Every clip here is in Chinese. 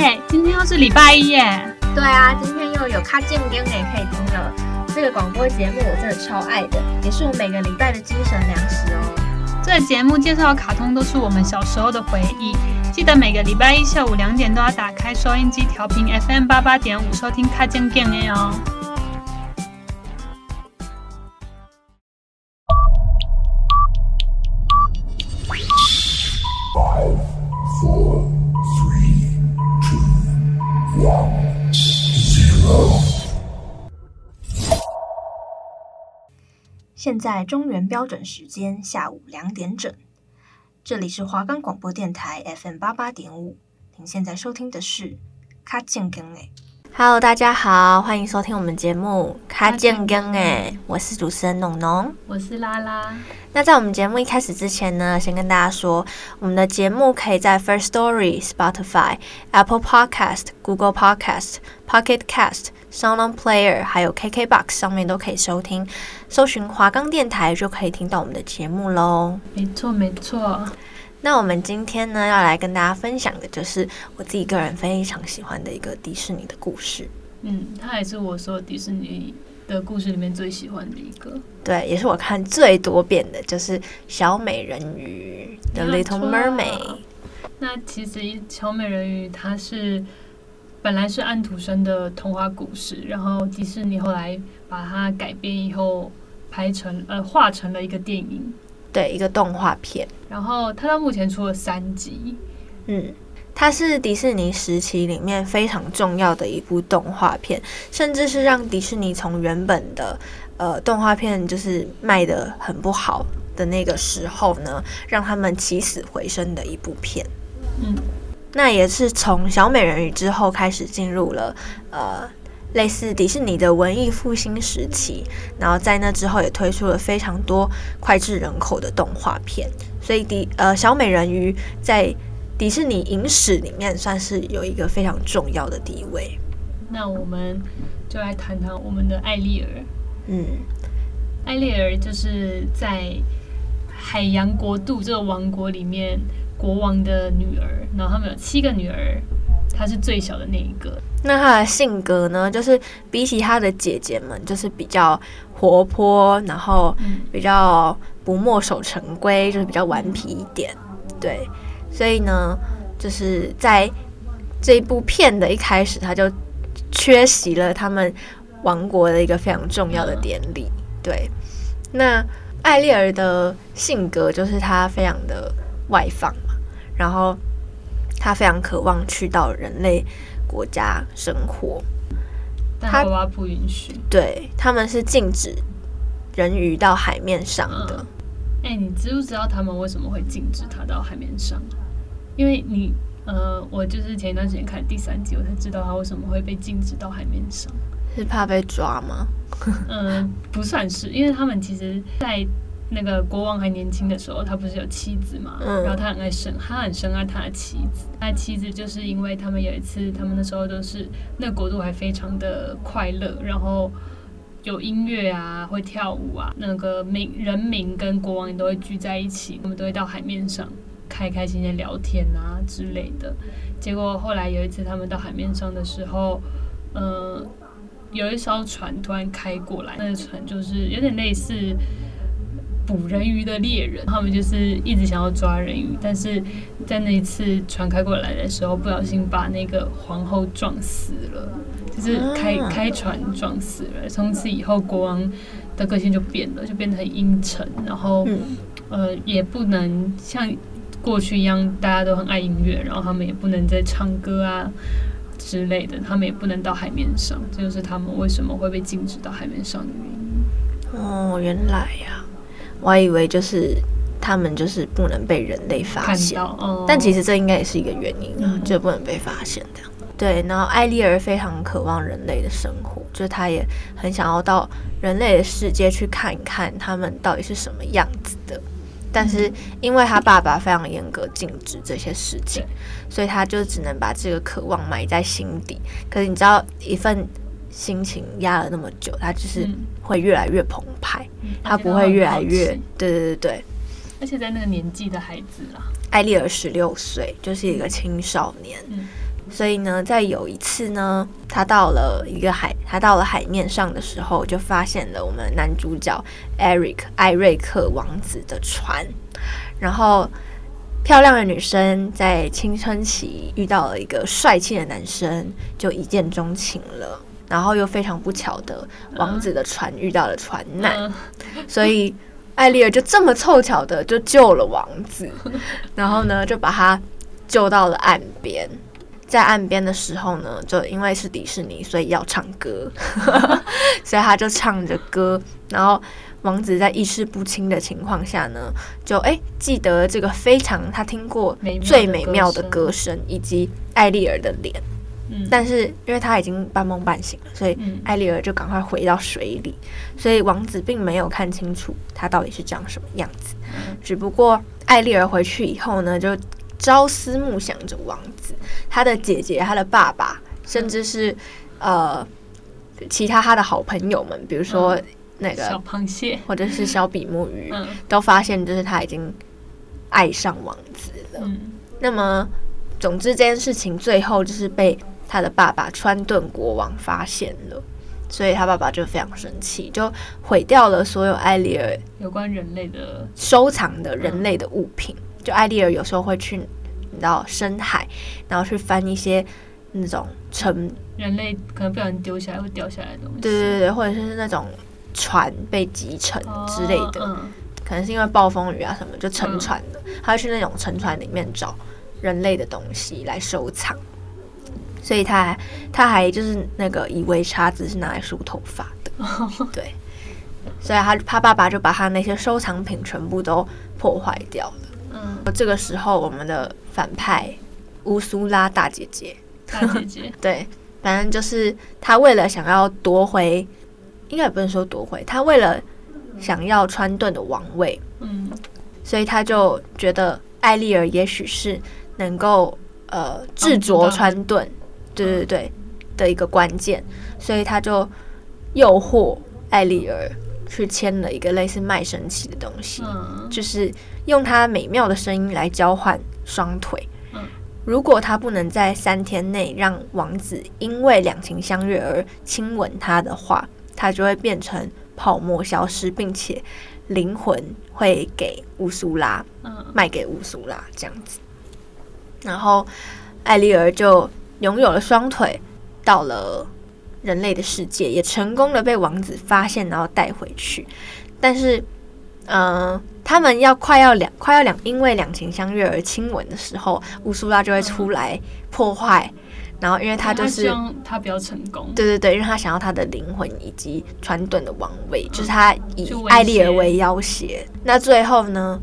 哎，今天又是礼拜一耶！对啊，今天又有卡健健也可以听了。这个广播节目我真的超爱的，也是我每个礼拜的精神粮食哦。这个节目介绍的卡通都是我们小时候的回忆，记得每个礼拜一下午两点都要打开收音机调频 FM 八八点五收听卡健健哦。现在中原标准时间下午两点整，这里是华冈广播电台 FM 八八点五。您现在收听的是卡健更诶。Hello，大家好，欢迎收听我们节目卡健更诶。我是主持人农农，我是拉拉。那在我们节目一开始之前呢，先跟大家说，我们的节目可以在 First Story、Spotify、Apple Podcast、Google Podcast、Pocket Cast。SoundOn Player 还有 KKBox 上面都可以收听，搜寻华冈电台就可以听到我们的节目喽。没错没错。那我们今天呢要来跟大家分享的就是我自己个人非常喜欢的一个迪士尼的故事。嗯，它也是我所有迪士尼的故事里面最喜欢的一个。对，也是我看最多遍的，就是小美人鱼 The Little Mermaid。那其实小美人鱼它是。本来是安徒生的童话故事，然后迪士尼后来把它改编以后，拍成呃画成了一个电影，对，一个动画片。然后它到目前出了三集，嗯，它是迪士尼时期里面非常重要的一部动画片，甚至是让迪士尼从原本的呃动画片就是卖的很不好的那个时候呢，让他们起死回生的一部片，嗯。那也是从小美人鱼之后开始进入了呃类似迪士尼的文艺复兴时期，然后在那之后也推出了非常多脍炙人口的动画片，所以迪呃小美人鱼在迪士尼影史里面算是有一个非常重要的地位。那我们就来谈谈我们的爱丽儿。嗯，爱丽儿就是在海洋国度这个王国里面。国王的女儿，然后他们有七个女儿，她是最小的那一个。那她的性格呢？就是比起她的姐姐们，就是比较活泼，然后比较不墨守成规，就是比较顽皮一点。对，所以呢，就是在这一部片的一开始，她就缺席了他们王国的一个非常重要的典礼。对，那爱丽儿的性格就是她非常的外放。然后，他非常渴望去到人类国家生活，但爸爸不允许。对，他们是禁止人鱼到海面上的。哎、嗯，你知不知道他们为什么会禁止他到海面上？因为你，呃，我就是前一段时间看第三集，我才知道他为什么会被禁止到海面上。是怕被抓吗？嗯，不算是，因为他们其实，在。那个国王还年轻的时候，他不是有妻子嘛？嗯、然后他很爱生，他很深爱他的妻子。他妻子就是因为他们有一次，他们那时候都是那个国度还非常的快乐，然后有音乐啊，会跳舞啊，那个民人民跟国王也都会聚在一起，他们都会到海面上开开心心聊天啊之类的。结果后来有一次他们到海面上的时候，嗯、呃，有一艘船突然开过来，那个船就是有点类似。捕人鱼的猎人，他们就是一直想要抓人鱼，但是在那一次船开过来的时候，不小心把那个皇后撞死了，就是开开船撞死了。从此以后，国王的个性就变了，就变得很阴沉，然后呃，也不能像过去一样，大家都很爱音乐，然后他们也不能再唱歌啊之类的，他们也不能到海面上，这就是他们为什么会被禁止到海面上的原因。哦，原来呀。我还以为就是他们就是不能被人类发现，哦、但其实这应该也是一个原因啊，嗯、就不能被发现这样。对，然后艾丽儿非常渴望人类的生活，就是她也很想要到人类的世界去看一看他们到底是什么样子的。但是因为他爸爸非常严格禁止这些事情，所以他就只能把这个渴望埋在心底。可是你知道一份。心情压了那么久，他就是会越来越澎湃，他、嗯、不会越来越……对对对对，而且在那个年纪的孩子啊，艾丽尔十六岁，就是一个青少年，嗯，所以呢，在有一次呢，他到了一个海，他到了海面上的时候，就发现了我们男主角 Eric 艾瑞克王子的船。然后，漂亮的女生在青春期遇到了一个帅气的男生，就一见钟情了。然后又非常不巧的，王子的船遇到了船难，所以艾丽儿就这么凑巧的就救了王子，然后呢，就把他救到了岸边。在岸边的时候呢，就因为是迪士尼，所以要唱歌，所以他就唱着歌，然后王子在意识不清的情况下呢，就哎记得这个非常他听过最美妙的歌声，以及艾丽儿的脸，嗯，但是因为他已经半梦半醒了，所以艾丽儿就赶快回到水里，所以王子并没有看清楚他到底是长什么样子，只不过艾丽儿回去以后呢，就。朝思暮想着王子，他的姐姐、他的爸爸，甚至是呃其他他的好朋友们，比如说那个小螃蟹。或者是小比目鱼，都发现就是他已经爱上王子了。那么，总之这件事情最后就是被他的爸爸川顿国王发现了，所以他爸爸就非常生气，就毁掉了所有艾丽儿有关人类的收藏的人类的物品。就艾丽儿有时候会去，你知道深海，然后去翻一些那种沉人类可能不小心丢下来会掉下来的东西，对对对，或者是那种船被击沉之类的，哦嗯、可能是因为暴风雨啊什么就沉船的，他会去那种沉船里面找人类的东西来收藏，所以他还他还就是那个以为叉子是拿来梳头发的，哦、对，所以他他爸爸就把他那些收藏品全部都破坏掉了。嗯，这个时候我们的反派乌苏拉大姐姐，大姐姐，对，反正就是他为了想要夺回，应该也不能说夺回，他为了想要川顿的王位，嗯，所以他就觉得艾丽尔也许是能够呃制着川顿，对对对的一个关键，所以他就诱惑艾丽儿。去签了一个类似卖身契的东西，嗯、就是用他美妙的声音来交换双腿。嗯、如果他不能在三天内让王子因为两情相悦而亲吻他的话，他就会变成泡沫消失，并且灵魂会给乌苏拉，嗯、卖给乌苏拉这样子。然后艾丽儿就拥有了双腿，到了。人类的世界也成功的被王子发现，然后带回去。但是，嗯、呃，他们要快要两快要两因为两情相悦而亲吻的时候，乌苏拉就会出来破坏。嗯、然后，因为他就是他，比较成功，对对对，因为他想要他的灵魂以及传顿的王位，嗯、就是他以艾丽儿为要挟。那最后呢？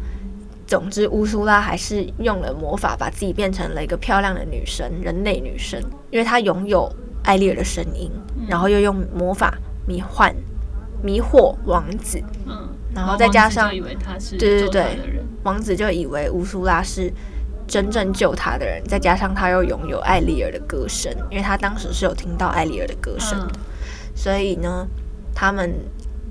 总之，乌苏拉还是用了魔法，把自己变成了一个漂亮的女神，人类女神，因为她拥有。艾丽儿的声音，然后又用魔法迷幻、迷惑王子，嗯，然后再加上，对对对，王子就以为乌苏拉是真正救他的人，再加上他又拥有艾丽儿的歌声，因为他当时是有听到艾丽儿的歌声，嗯、所以呢，他们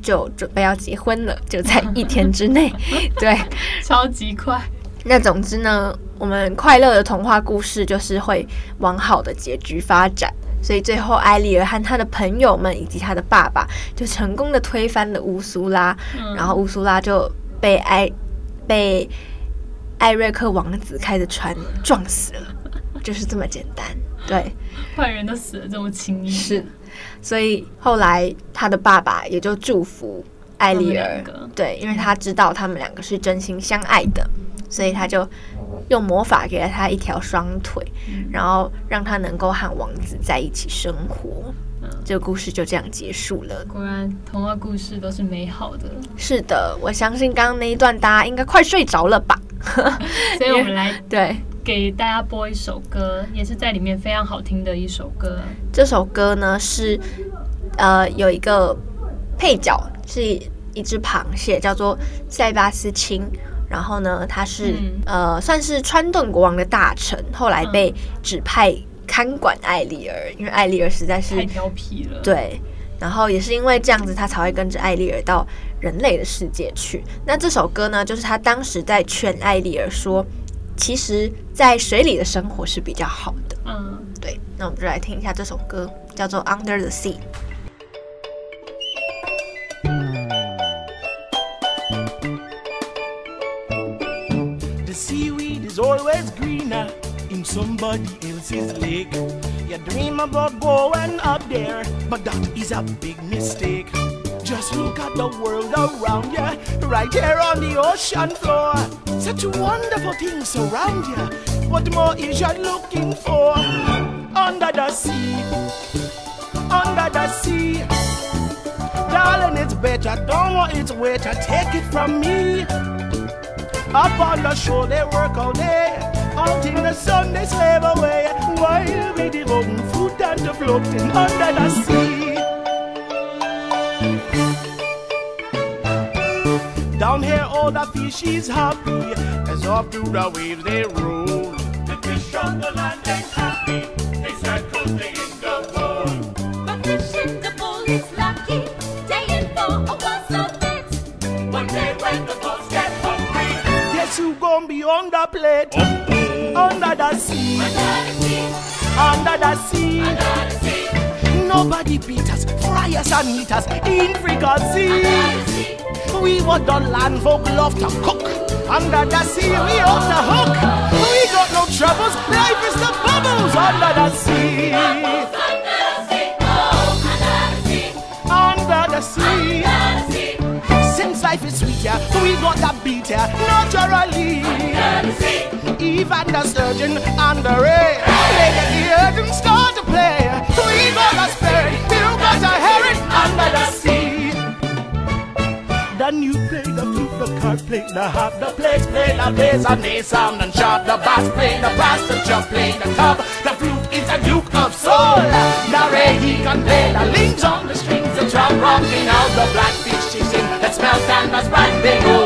就准备要结婚了，就在一天之内，对，超级快。那总之呢，我们快乐的童话故事就是会往好的结局发展。所以最后，艾丽尔和他的朋友们以及他的爸爸就成功的推翻了乌苏拉，嗯、然后乌苏拉就被艾被艾瑞克王子开的船撞死了，就是这么简单。对，坏人都死了这么轻易。是，所以后来他的爸爸也就祝福艾丽儿，对，因为他知道他们两个是真心相爱的，所以他就。用魔法给了他一条双腿，嗯、然后让他能够和王子在一起生活。嗯，这个故事就这样结束了。果然，童话故事都是美好的。是的，我相信刚刚那一段大家应该快睡着了吧？所以我们来对给大家播一首歌，也是在里面非常好听的一首歌。这首歌呢是呃有一个配角是一只螃蟹，叫做塞巴斯钦。然后呢，他是、嗯、呃，算是川顿国王的大臣，后来被指派看管艾丽儿，因为艾丽儿实在是太调皮了。对，然后也是因为这样子，他才会跟着艾丽儿到人类的世界去。那这首歌呢，就是他当时在劝艾丽儿说，其实在水里的生活是比较好的。嗯，对。那我们就来听一下这首歌，叫做《Under the Sea》。The seaweed is always greener in somebody else's lake. You dream about going up there, but that is a big mistake. Just look at the world around you, right here on the ocean floor. Such wonderful things around you. What more is you looking for? Under the sea, under the sea. Darling, it's better, don't want it waiter, take it from me. Up on the shore, they work all day. Out in the sun, they slave away. While we devoting food and the floating under the sea. Down here, all the fish is happy as off through the waves they roll. The fish on the land ain't happy. They start coasting in the bowl. But fish in the bowl is lucky, staying for a once a bit. One day when the boats get hungry, guess who gon' be on the plate? Oh, oh. Under the sea, under the sea. Nobody beat us, fry us and eat us in fricassee. We what the land folk love to cook. Under the sea, we off the hook. We got no troubles, life is the bubbles under the sea. Under the sea. Since life is sweet, yeah, we got that beat, yeah, naturally. Even the sturgeon and the ray, they get the urgent start to play. Got a you under the sea. The new play, the flute, the card play, the harp, the plates play, the bass and the sound and sharp, the bass play, the brass, the jump play, the top. The flute is a duke of soul. Ray he can play, the links on the strings, the drum rocking out the blackfish she sing. that smell and the sprite, they go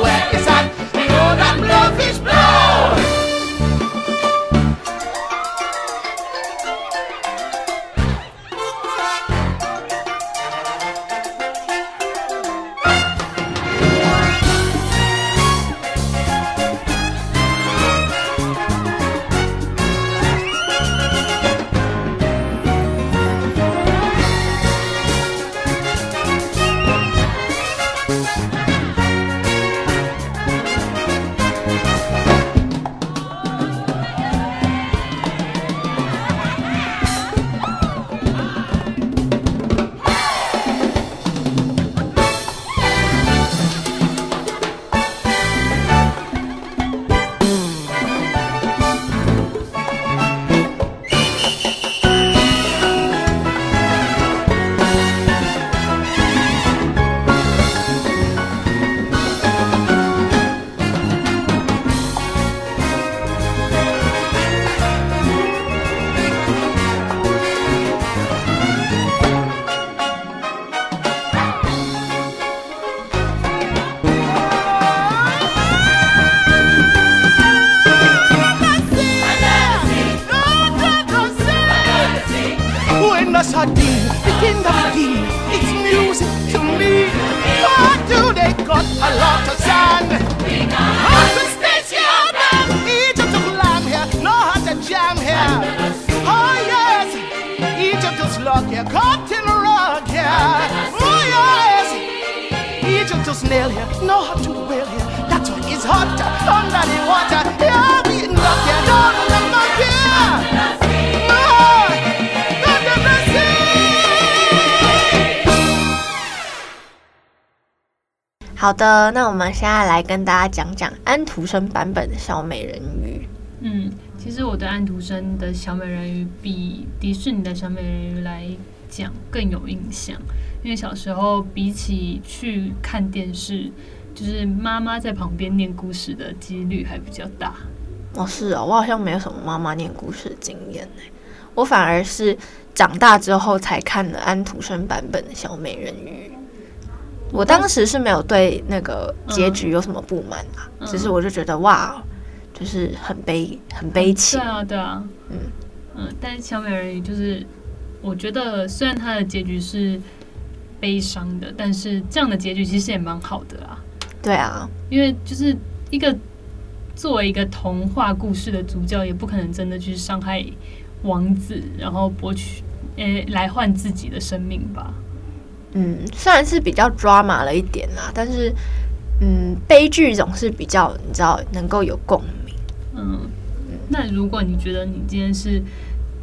好的那我们现在来跟大家讲讲安徒生版本的小美人鱼。嗯其实我对安徒生的小美人鱼比迪士尼的小美人鱼来讲更有印象因为小时候比起去看电视就是妈妈在旁边念故事的几率还比较大。哦，是哦，我好像没有什么妈妈念故事的经验呢，我反而是长大之后才看了安徒生版本的小美人鱼。我当时是没有对那个结局有什么不满啊，嗯、只是我就觉得哇，就是很悲，很悲情。对啊，对啊，嗯嗯，但是小美人鱼就是，我觉得虽然它的结局是悲伤的，但是这样的结局其实也蛮好的啊。对啊，因为就是一个作为一个童话故事的主角，也不可能真的去伤害王子，然后博取诶、欸、来换自己的生命吧。嗯，虽然是比较 drama 了一点啦，但是嗯，悲剧总是比较你知道能够有共鸣。嗯，那如果你觉得你今天是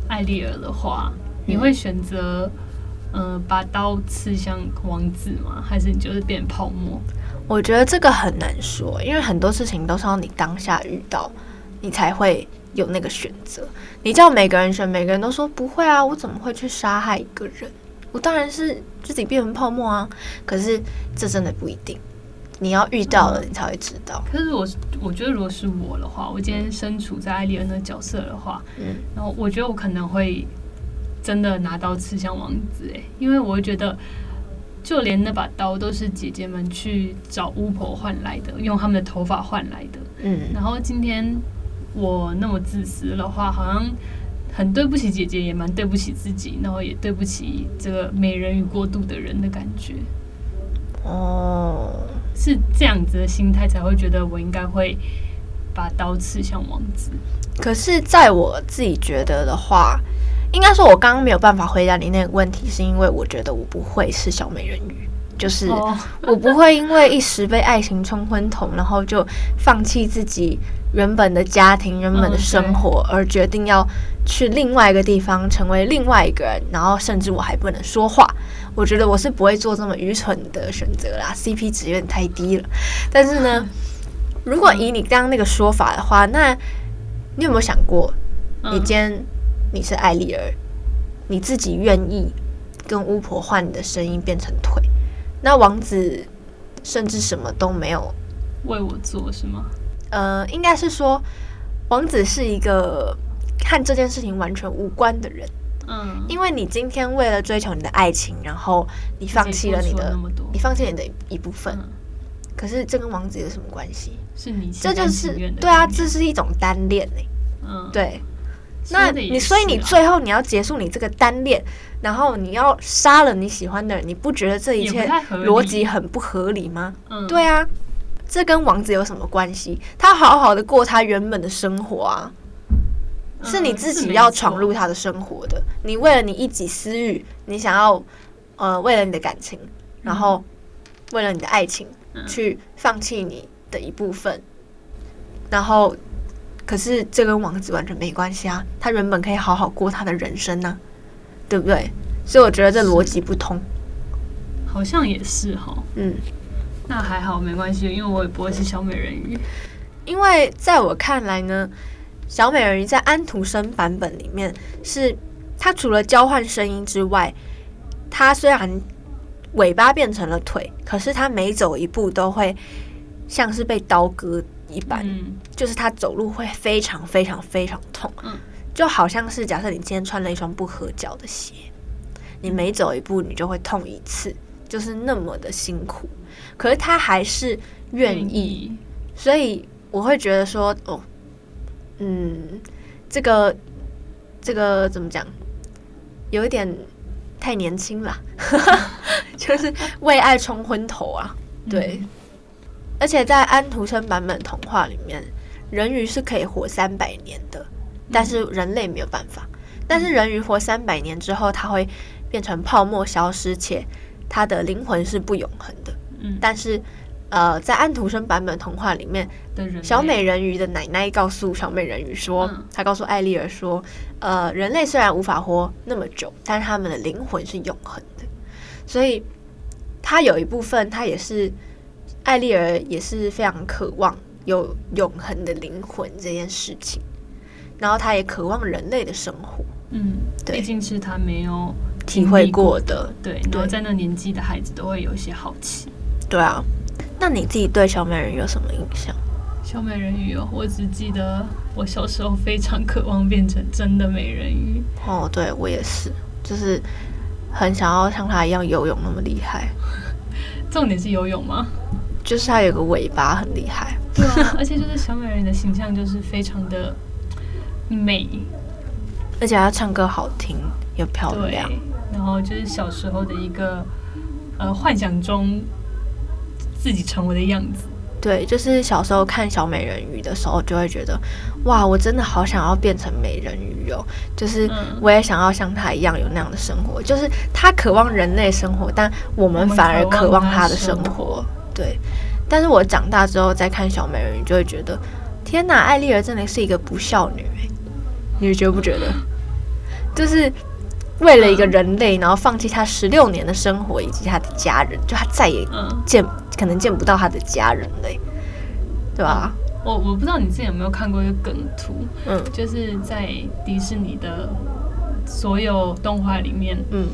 艾丽儿的话，你会选择嗯、呃、把刀刺向王子吗？还是你就是变泡沫？我觉得这个很难说，因为很多事情都是要你当下遇到，你才会有那个选择。你叫每个人选，每个人都说不会啊，我怎么会去杀害一个人？我当然是自己变成泡沫啊。可是这真的不一定，你要遇到了，你才会知道。可是我我觉得，如果是我的话，我今天身处在艾丽恩的角色的话，嗯，然后我觉得我可能会真的拿刀刺向王子，哎，因为我会觉得。就连那把刀都是姐姐们去找巫婆换来的，用他们的头发换来的。嗯，然后今天我那么自私的话，好像很对不起姐姐，也蛮对不起自己，然后也对不起这个美人鱼过度的人的感觉。哦，是这样子的心态才会觉得我应该会把刀刺向王子。可是，在我自己觉得的话。应该说，我刚刚没有办法回答你那个问题，是因为我觉得我不会是小美人鱼，就是我不会因为一时被爱情冲昏头，然后就放弃自己原本的家庭、原本的生活，而决定要去另外一个地方，成为另外一个人，然后甚至我还不能说话。我觉得我是不会做这么愚蠢的选择啦，CP 值有点太低了。但是呢，如果以你刚刚那个说法的话，那你有没有想过，你今天？你是艾丽儿，你自己愿意跟巫婆换你的声音变成腿，那王子甚至什么都没有为我做，是吗？呃，应该是说王子是一个和这件事情完全无关的人。嗯，因为你今天为了追求你的爱情，然后你放弃了你的，你放弃你的一部分。嗯，可是这跟王子有什么关系？是你这就是对啊，这是一种单恋呢。嗯，对。那你所以你最后你要结束你这个单恋，然后你要杀了你喜欢的人，你不觉得这一切逻辑很不合理吗？嗯，对啊，这跟王子有什么关系？他好好的过他原本的生活啊，是你自己要闯入他的生活的。你为了你一己私欲，你想要呃为了你的感情，然后为了你的爱情去放弃你的一部分，然后。可是这跟王子完全没关系啊！他原本可以好好过他的人生呢、啊，对不对？所以我觉得这逻辑不通。好像也是哈。嗯，那还好，没关系，因为我也不会是小美人鱼。因为在我看来呢，小美人鱼在安徒生版本里面是，它除了交换声音之外，它虽然尾巴变成了腿，可是它每走一步都会像是被刀割。一般，嗯、就是他走路会非常非常非常痛，嗯、就好像是假设你今天穿了一双不合脚的鞋，你每走一步你就会痛一次，就是那么的辛苦。可是他还是愿意，嗯、所以我会觉得说，哦，嗯，这个这个怎么讲，有一点太年轻了，就是为爱冲昏头啊，对。嗯而且在安徒生版本童话里面，人鱼是可以活三百年的，但是人类没有办法。但是人鱼活三百年之后，它会变成泡沫消失，且它的灵魂是不永恒的。嗯，但是呃，在安徒生版本童话里面，小美人鱼的奶奶告诉小美人鱼说，她告诉艾丽儿说，呃，人类虽然无法活那么久，但是他们的灵魂是永恒的。所以，它有一部分，它也是。艾丽儿也是非常渴望有永恒的灵魂这件事情，然后她也渴望人类的生活。嗯，对，毕竟是她没有体会过的。对，然后在那年纪的孩子都会有一些好奇。对啊，那你自己对小美人鱼有什么印象？小美人鱼哦，我只记得我小时候非常渴望变成真的美人鱼。哦，对，我也是，就是很想要像她一样游泳那么厉害。重点是游泳吗？就是它有个尾巴很厉害，对啊，而且就是小美人鱼的形象就是非常的美，而且她唱歌好听又漂亮，然后就是小时候的一个呃幻想中自己成为的样子，对，就是小时候看小美人鱼的时候，就会觉得，哇，我真的好想要变成美人鱼哦！就是我也想要像她一样有那样的生活。就是她渴望人类生活，但我们反而渴望她的生活。对，但是我长大之后再看小美人鱼，就会觉得，天哪，艾丽儿真的是一个不孝女。你觉不觉得？就是为了一个人类，然后放弃她十六年的生活以及她的家人，就她再也见。可能见不到她的家人嘞，对吧？我我不知道你之前有没有看过一个梗图，嗯，就是在迪士尼的所有动画里面，嗯，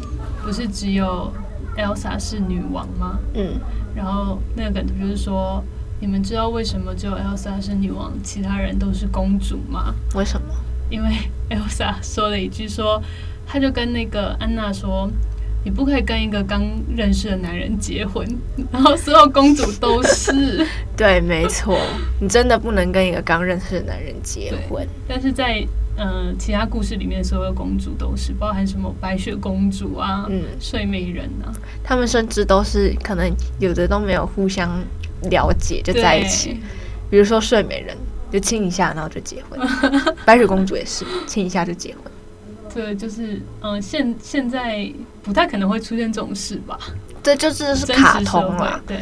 不是只有 Elsa 是女王吗？嗯，然后那个梗图就是说，你们知道为什么只有 Elsa 是女王，其他人都是公主吗？为什么？因为 Elsa 说了一句说，她就跟那个安娜说。你不可以跟一个刚认识的男人结婚，然后所有公主都是。对，没错，你真的不能跟一个刚认识的男人结婚。但是在嗯、呃、其他故事里面，所有公主都是，包含什么白雪公主啊，嗯，睡美人啊，他们甚至都是可能有的都没有互相了解就在一起。比如说睡美人，就亲一下然后就结婚；白雪公主也是亲一下就结婚。对，就是嗯，现现在不太可能会出现这种事吧？对，就是是卡通啦。对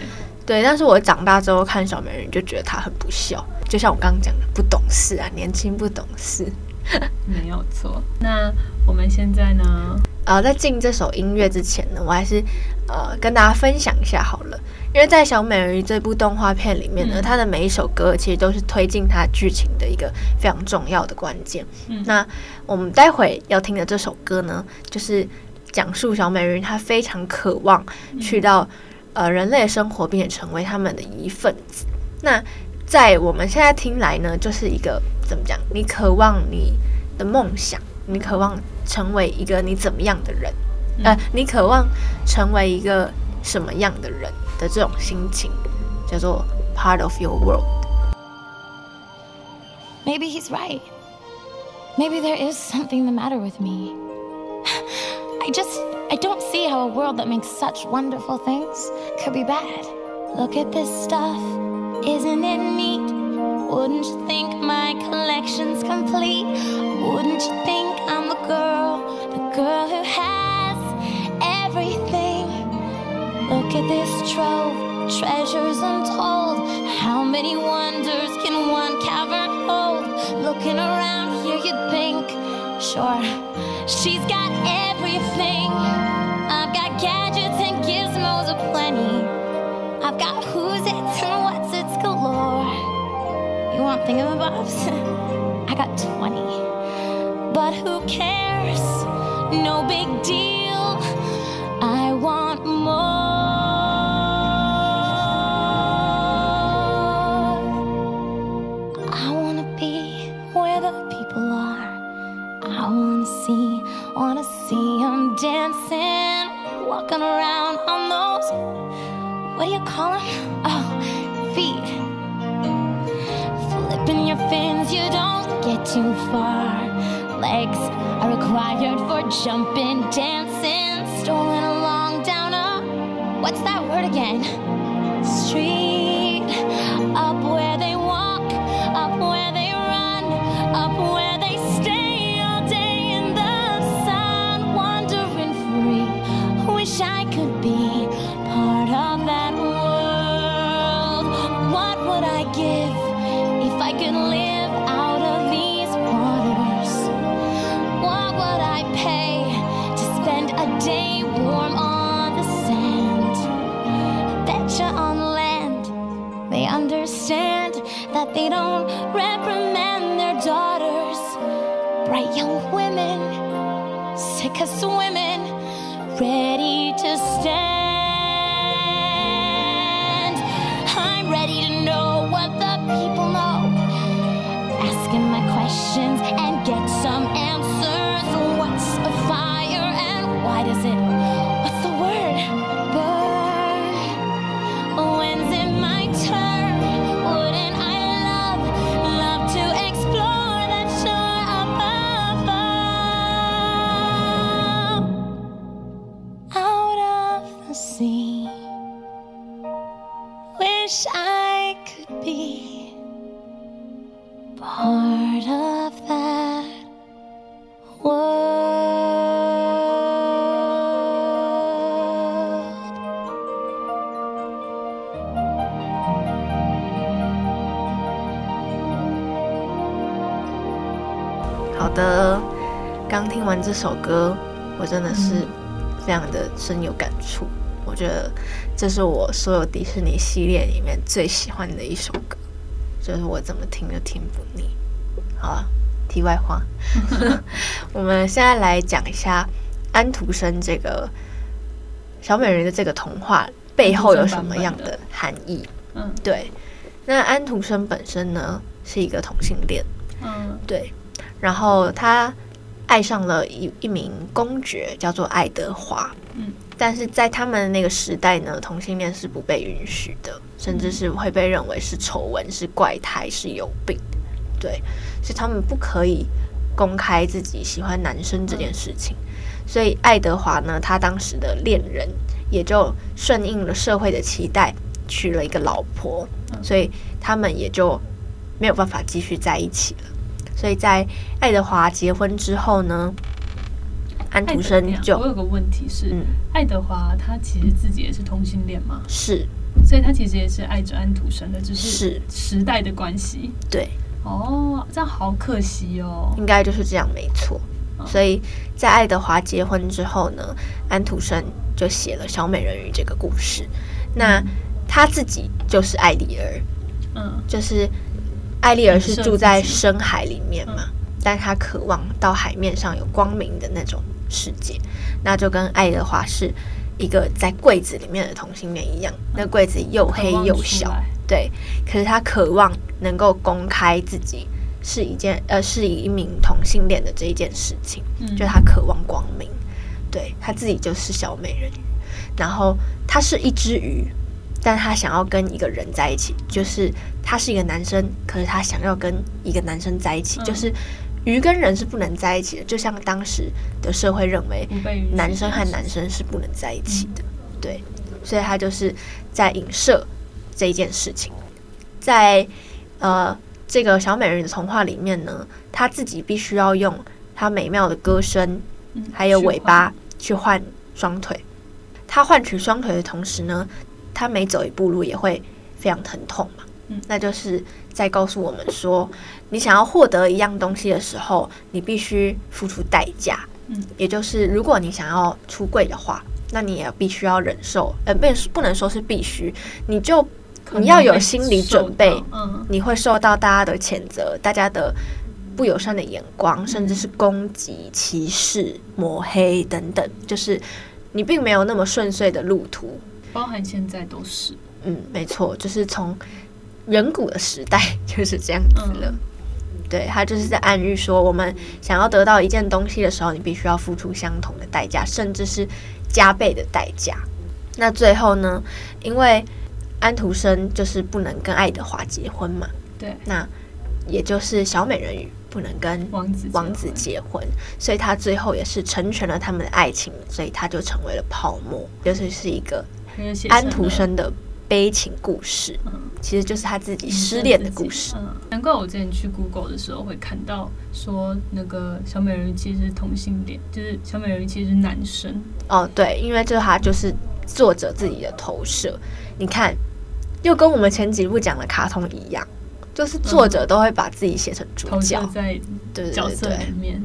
对，但是我长大之后看小美人，就觉得她很不孝，就像我刚刚讲的，不懂事啊，年轻不懂事。没有错。那我们现在呢？呃，在进这首音乐之前呢，我还是呃跟大家分享一下好了。因为在小美人鱼这部动画片里面呢，嗯、它的每一首歌其实都是推进它剧情的一个非常重要的关键。嗯、那我们待会要听的这首歌呢，就是讲述小美人鱼她非常渴望去到、嗯、呃人类生活，并且成为他们的一份子。那在我们现在听来呢，就是一个怎么讲？你渴望你的梦想，你渴望成为一个你怎么样的人？嗯、呃，你渴望成为一个什么样的人？的这种心情叫做 part of your world. Maybe he's right. Maybe there is something the matter with me. I just, I don't see how a world that makes such wonderful things could be bad. Look at this stuff, isn't it neat? Wouldn't you think my collection's complete? Wouldn't you think I'm the girl, the girl who has everything? Look at this trove, treasures untold. How many wonders can one cavern hold? Looking around here, you'd think, sure, she's got everything. I've got gadgets and gizmos aplenty. I've got who's want thingamabobs? I got 20. But who cares? No big deal. I want more. I wanna be where the people are. I wanna see, wanna see them dancing, walking around on those, what do you call them? Oh, feet. Flipping your fins, you don't get too far. Legs are required for jumping, dancing, strolling along down a, what's that word again? Street, Bright young women, sick of swimming, ready to stand. 的，刚听完这首歌，我真的是非常的深有感触。我觉得这是我所有迪士尼系列里面最喜欢的一首歌，就是我怎么听都听不腻。好了，题外话，我们现在来讲一下安徒生这个小美人鱼的这个童话背后有什么样的含义。嗯，对，那安徒生本身呢是一个同性恋，嗯，对。然后他爱上了一一名公爵，叫做爱德华。嗯，但是在他们那个时代呢，同性恋是不被允许的，甚至是会被认为是丑闻、是怪胎、是有病。对，所以他们不可以公开自己喜欢男生这件事情。所以爱德华呢，他当时的恋人也就顺应了社会的期待，娶了一个老婆，所以他们也就没有办法继续在一起了。所以在爱德华结婚之后呢，安徒生就我有个问题是，嗯、爱德华他其实自己也是同性恋吗？是，所以他其实也是爱着安徒生的，只是时代的关系。对，哦，这样好可惜哦。应该就是这样，没错。哦、所以在爱德华结婚之后呢，安徒生就写了《小美人鱼》这个故事。那、嗯、他自己就是爱丽儿，嗯，就是。爱丽儿是住在深海里面嘛，但她渴望到海面上有光明的那种世界，那就跟爱德华是一个在柜子里面的同性恋一样，那柜子又黑又小，对，可是他渴望能够公开自己是一件呃是一名同性恋的这一件事情，就他渴望光明，对，他自己就是小美人鱼，然后他是一只鱼。但他想要跟一个人在一起，就是他是一个男生，可是他想要跟一个男生在一起，嗯、就是鱼跟人是不能在一起的，就像当时的社会认为男生和男生是不能在一起的，对，所以他就是在影射这一件事情，在呃这个小美人鱼的童话里面呢，他自己必须要用他美妙的歌声，还有尾巴去换。双腿，他换取双腿的同时呢。他每走一步路也会非常疼痛嘛，嗯，那就是在告诉我们说，你想要获得一样东西的时候，你必须付出代价，嗯，也就是如果你想要出柜的话，那你也必须要忍受，呃，不不能说是必须，你就你要有心理准备，嗯，你会受到大家的谴责，大家的不友善的眼光，甚至是攻击、歧视、抹黑等等，就是你并没有那么顺遂的路途。包含现在都是，嗯，没错，就是从远古的时代就是这样子了。嗯、对，他就是在暗喻说，我们想要得到一件东西的时候，你必须要付出相同的代价，甚至是加倍的代价。那最后呢，因为安徒生就是不能跟爱德华结婚嘛，对，那也就是小美人鱼不能跟王子王子结婚，所以他最后也是成全了他们的爱情，所以他就成为了泡沫，就是是一个。安徒生的悲情故事，嗯，其实就是他自己失恋的故事。嗯，难怪我之前去 Google 的时候会看到说，那个小美人鱼其实是同性恋，就是小美人鱼其实是男生。哦，对，因为这他就是作者自己的投射。你看，又跟我们前几部讲的卡通一样，就是作者都会把自己写成主角，在角色里面。对对对，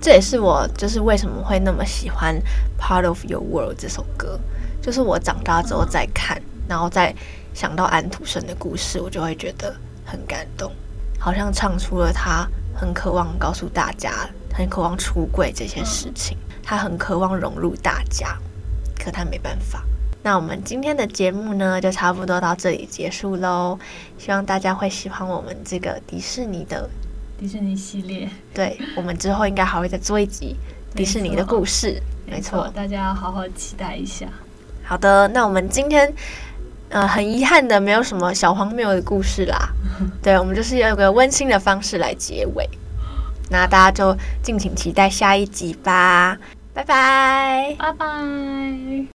这也是我就是为什么会那么喜欢《Part of Your World》这首歌。就是我长大之后再看，然后再想到安徒生的故事，我就会觉得很感动，好像唱出了他很渴望告诉大家，很渴望出柜这些事情，他很渴望融入大家，可他没办法。那我们今天的节目呢，就差不多到这里结束喽。希望大家会喜欢我们这个迪士尼的迪士尼系列。对，我们之后应该还会再做一集迪士尼的故事，没错，没错，大家要好好期待一下。好的，那我们今天，呃，很遗憾的没有什么小荒谬的故事啦。对，我们就是要有个温馨的方式来结尾。那大家就敬请期待下一集吧，拜拜，拜拜。